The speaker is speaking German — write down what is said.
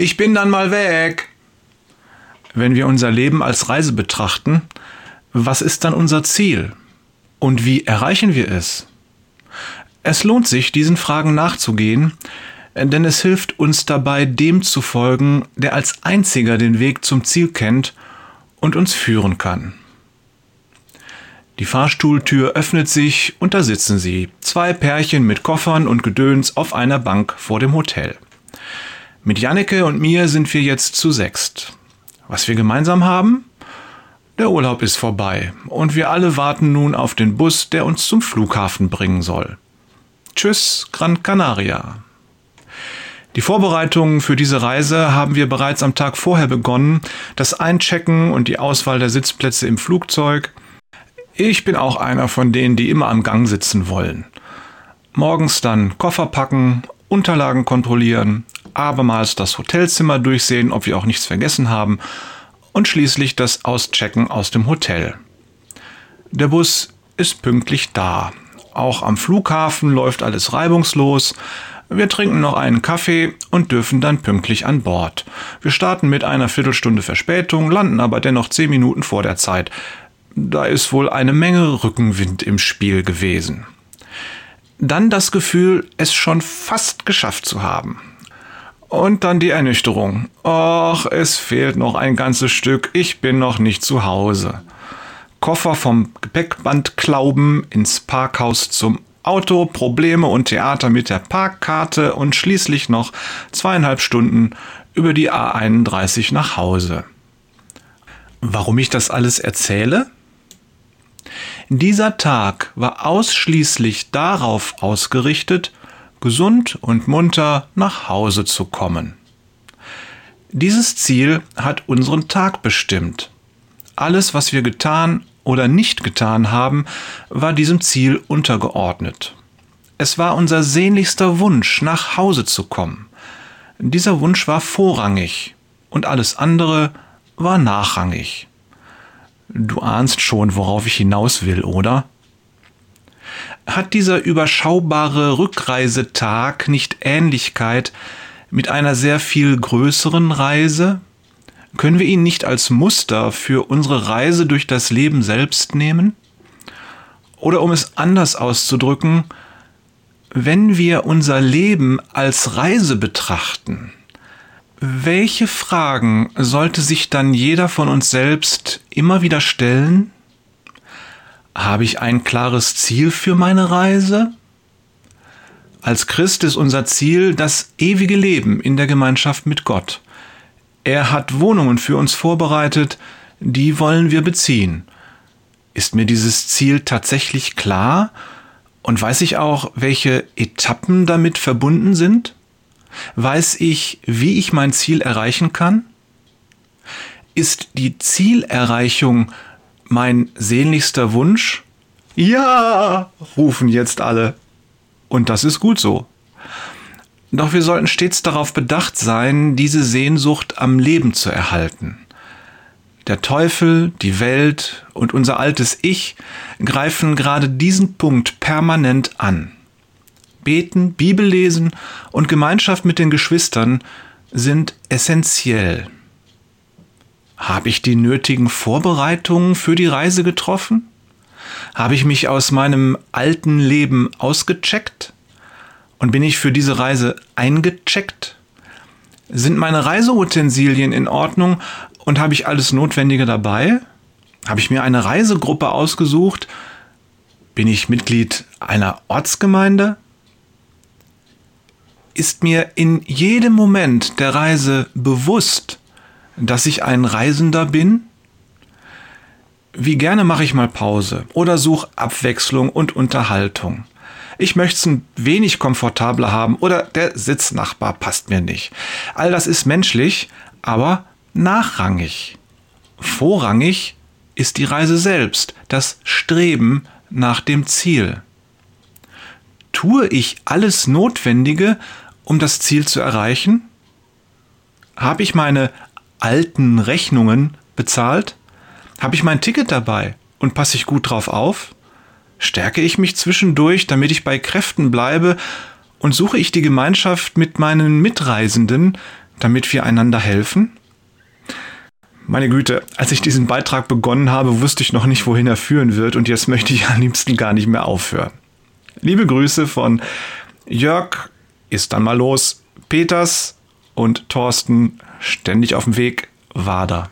Ich bin dann mal weg. Wenn wir unser Leben als Reise betrachten, was ist dann unser Ziel? Und wie erreichen wir es? Es lohnt sich, diesen Fragen nachzugehen, denn es hilft uns dabei, dem zu folgen, der als einziger den Weg zum Ziel kennt und uns führen kann. Die Fahrstuhltür öffnet sich und da sitzen sie, zwei Pärchen mit Koffern und Gedöns auf einer Bank vor dem Hotel. Mit Janneke und mir sind wir jetzt zu sechst. Was wir gemeinsam haben? Der Urlaub ist vorbei und wir alle warten nun auf den Bus, der uns zum Flughafen bringen soll. Tschüss, Gran Canaria. Die Vorbereitungen für diese Reise haben wir bereits am Tag vorher begonnen, das Einchecken und die Auswahl der Sitzplätze im Flugzeug. Ich bin auch einer von denen, die immer am Gang sitzen wollen. Morgens dann Koffer packen, Unterlagen kontrollieren, abermals das Hotelzimmer durchsehen, ob wir auch nichts vergessen haben und schließlich das Auschecken aus dem Hotel. Der Bus ist pünktlich da. Auch am Flughafen läuft alles reibungslos. Wir trinken noch einen Kaffee und dürfen dann pünktlich an Bord. Wir starten mit einer Viertelstunde Verspätung, landen aber dennoch zehn Minuten vor der Zeit. Da ist wohl eine Menge Rückenwind im Spiel gewesen. Dann das Gefühl, es schon fast geschafft zu haben. Und dann die Ernüchterung. Och, es fehlt noch ein ganzes Stück, ich bin noch nicht zu Hause. Koffer vom Gepäckband klauben, ins Parkhaus zum Auto, Probleme und Theater mit der Parkkarte und schließlich noch zweieinhalb Stunden über die A31 nach Hause. Warum ich das alles erzähle? Dieser Tag war ausschließlich darauf ausgerichtet, gesund und munter nach Hause zu kommen. Dieses Ziel hat unseren Tag bestimmt. Alles, was wir getan oder nicht getan haben, war diesem Ziel untergeordnet. Es war unser sehnlichster Wunsch, nach Hause zu kommen. Dieser Wunsch war vorrangig und alles andere war nachrangig. Du ahnst schon, worauf ich hinaus will, oder? Hat dieser überschaubare Rückreisetag nicht Ähnlichkeit mit einer sehr viel größeren Reise? Können wir ihn nicht als Muster für unsere Reise durch das Leben selbst nehmen? Oder um es anders auszudrücken, wenn wir unser Leben als Reise betrachten, welche Fragen sollte sich dann jeder von uns selbst immer wieder stellen? Habe ich ein klares Ziel für meine Reise? Als Christ ist unser Ziel das ewige Leben in der Gemeinschaft mit Gott. Er hat Wohnungen für uns vorbereitet, die wollen wir beziehen. Ist mir dieses Ziel tatsächlich klar und weiß ich auch, welche Etappen damit verbunden sind? Weiß ich, wie ich mein Ziel erreichen kann? Ist die Zielerreichung mein sehnlichster Wunsch? Ja, rufen jetzt alle. Und das ist gut so. Doch wir sollten stets darauf bedacht sein, diese Sehnsucht am Leben zu erhalten. Der Teufel, die Welt und unser altes Ich greifen gerade diesen Punkt permanent an. Beten, Bibel lesen und Gemeinschaft mit den Geschwistern sind essentiell. Habe ich die nötigen Vorbereitungen für die Reise getroffen? Habe ich mich aus meinem alten Leben ausgecheckt? Und bin ich für diese Reise eingecheckt? Sind meine Reiseutensilien in Ordnung und habe ich alles Notwendige dabei? Habe ich mir eine Reisegruppe ausgesucht? Bin ich Mitglied einer Ortsgemeinde? Ist mir in jedem Moment der Reise bewusst, dass ich ein Reisender bin? Wie gerne mache ich mal Pause oder suche Abwechslung und Unterhaltung. Ich möchte es ein wenig komfortabler haben oder der Sitznachbar passt mir nicht. All das ist menschlich, aber nachrangig. Vorrangig ist die Reise selbst, das Streben nach dem Ziel. Tue ich alles Notwendige, um das Ziel zu erreichen? Habe ich meine alten Rechnungen bezahlt? Habe ich mein Ticket dabei und passe ich gut drauf auf? Stärke ich mich zwischendurch, damit ich bei Kräften bleibe und suche ich die Gemeinschaft mit meinen Mitreisenden, damit wir einander helfen? Meine Güte, als ich diesen Beitrag begonnen habe, wusste ich noch nicht, wohin er führen wird und jetzt möchte ich am liebsten gar nicht mehr aufhören. Liebe Grüße von Jörg, ist dann mal los, Peters und Thorsten, ständig auf dem Weg, Wader.